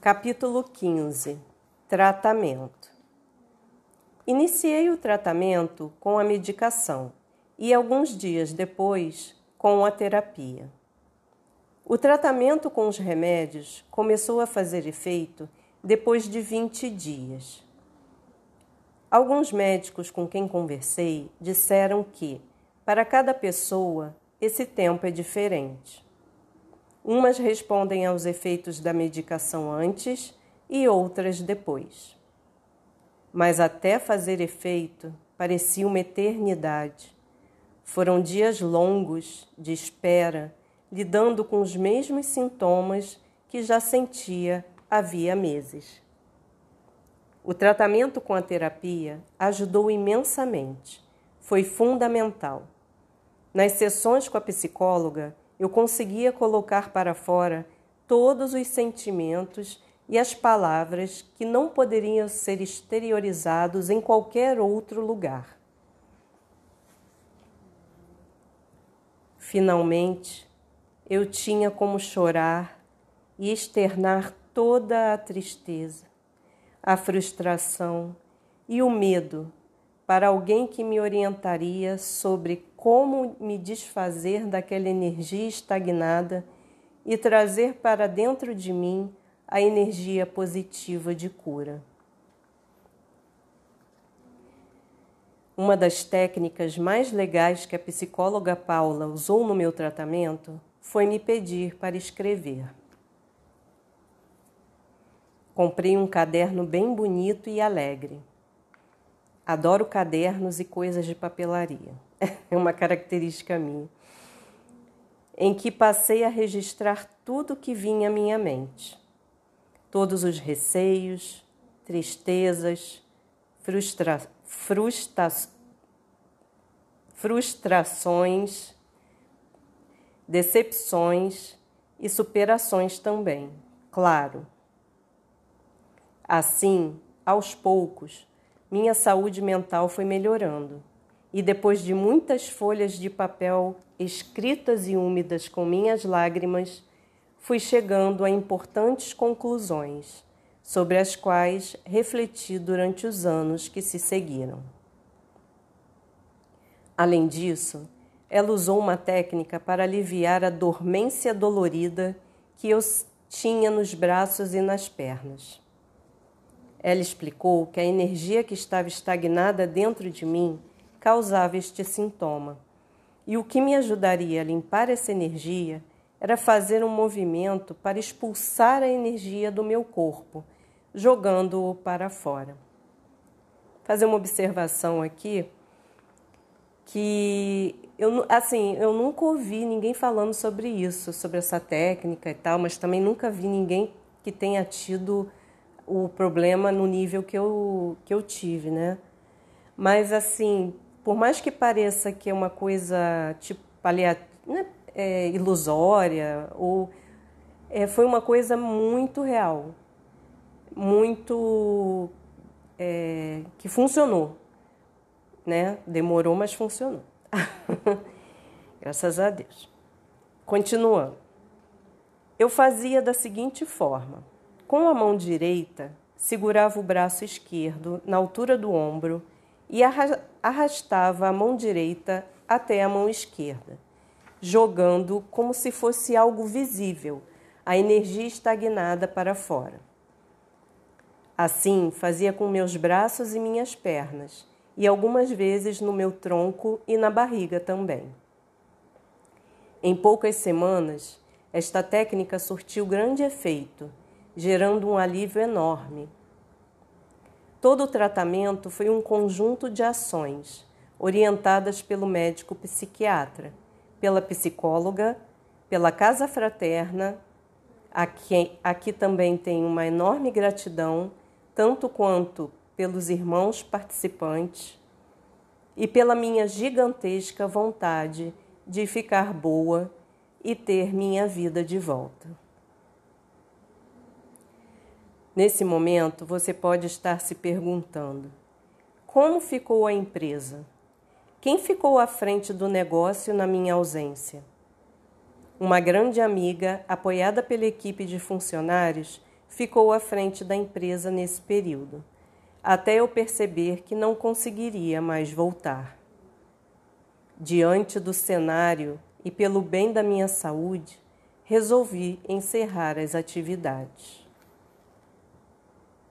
Capítulo 15 Tratamento Iniciei o tratamento com a medicação e, alguns dias depois, com a terapia. O tratamento com os remédios começou a fazer efeito depois de 20 dias. Alguns médicos com quem conversei disseram que, para cada pessoa, esse tempo é diferente. Umas respondem aos efeitos da medicação antes e outras depois. Mas até fazer efeito parecia uma eternidade. Foram dias longos de espera, lidando com os mesmos sintomas que já sentia havia meses. O tratamento com a terapia ajudou imensamente, foi fundamental. Nas sessões com a psicóloga, eu conseguia colocar para fora todos os sentimentos e as palavras que não poderiam ser exteriorizados em qualquer outro lugar. Finalmente, eu tinha como chorar e externar toda a tristeza, a frustração e o medo para alguém que me orientaria sobre como me desfazer daquela energia estagnada e trazer para dentro de mim a energia positiva de cura. Uma das técnicas mais legais que a psicóloga Paula usou no meu tratamento foi me pedir para escrever. Comprei um caderno bem bonito e alegre. Adoro cadernos e coisas de papelaria. É uma característica minha. Em que passei a registrar tudo que vinha à minha mente. Todos os receios, tristezas, frustra, frustra, frustrações, decepções e superações também, claro. Assim, aos poucos, minha saúde mental foi melhorando. E depois de muitas folhas de papel escritas e úmidas com minhas lágrimas, fui chegando a importantes conclusões, sobre as quais refleti durante os anos que se seguiram. Além disso, ela usou uma técnica para aliviar a dormência dolorida que eu tinha nos braços e nas pernas. Ela explicou que a energia que estava estagnada dentro de mim causava este sintoma. E o que me ajudaria a limpar essa energia era fazer um movimento para expulsar a energia do meu corpo, jogando-o para fora. Fazer uma observação aqui que eu assim, eu nunca ouvi ninguém falando sobre isso, sobre essa técnica e tal, mas também nunca vi ninguém que tenha tido o problema no nível que eu, que eu tive, né? Mas, assim, por mais que pareça que é uma coisa tipo né? é, ilusória, ou é, foi uma coisa muito real, muito é, que funcionou, né? Demorou, mas funcionou. Graças a Deus. Continuando. Eu fazia da seguinte forma: com a mão direita, segurava o braço esquerdo na altura do ombro e arrastava a mão direita até a mão esquerda, jogando como se fosse algo visível, a energia estagnada para fora. Assim, fazia com meus braços e minhas pernas, e algumas vezes no meu tronco e na barriga também. Em poucas semanas, esta técnica surtiu grande efeito gerando um alívio enorme. Todo o tratamento foi um conjunto de ações orientadas pelo médico psiquiatra, pela psicóloga, pela casa fraterna, a quem aqui também tenho uma enorme gratidão, tanto quanto pelos irmãos participantes e pela minha gigantesca vontade de ficar boa e ter minha vida de volta. Nesse momento, você pode estar se perguntando: como ficou a empresa? Quem ficou à frente do negócio na minha ausência? Uma grande amiga, apoiada pela equipe de funcionários, ficou à frente da empresa nesse período, até eu perceber que não conseguiria mais voltar. Diante do cenário e pelo bem da minha saúde, resolvi encerrar as atividades.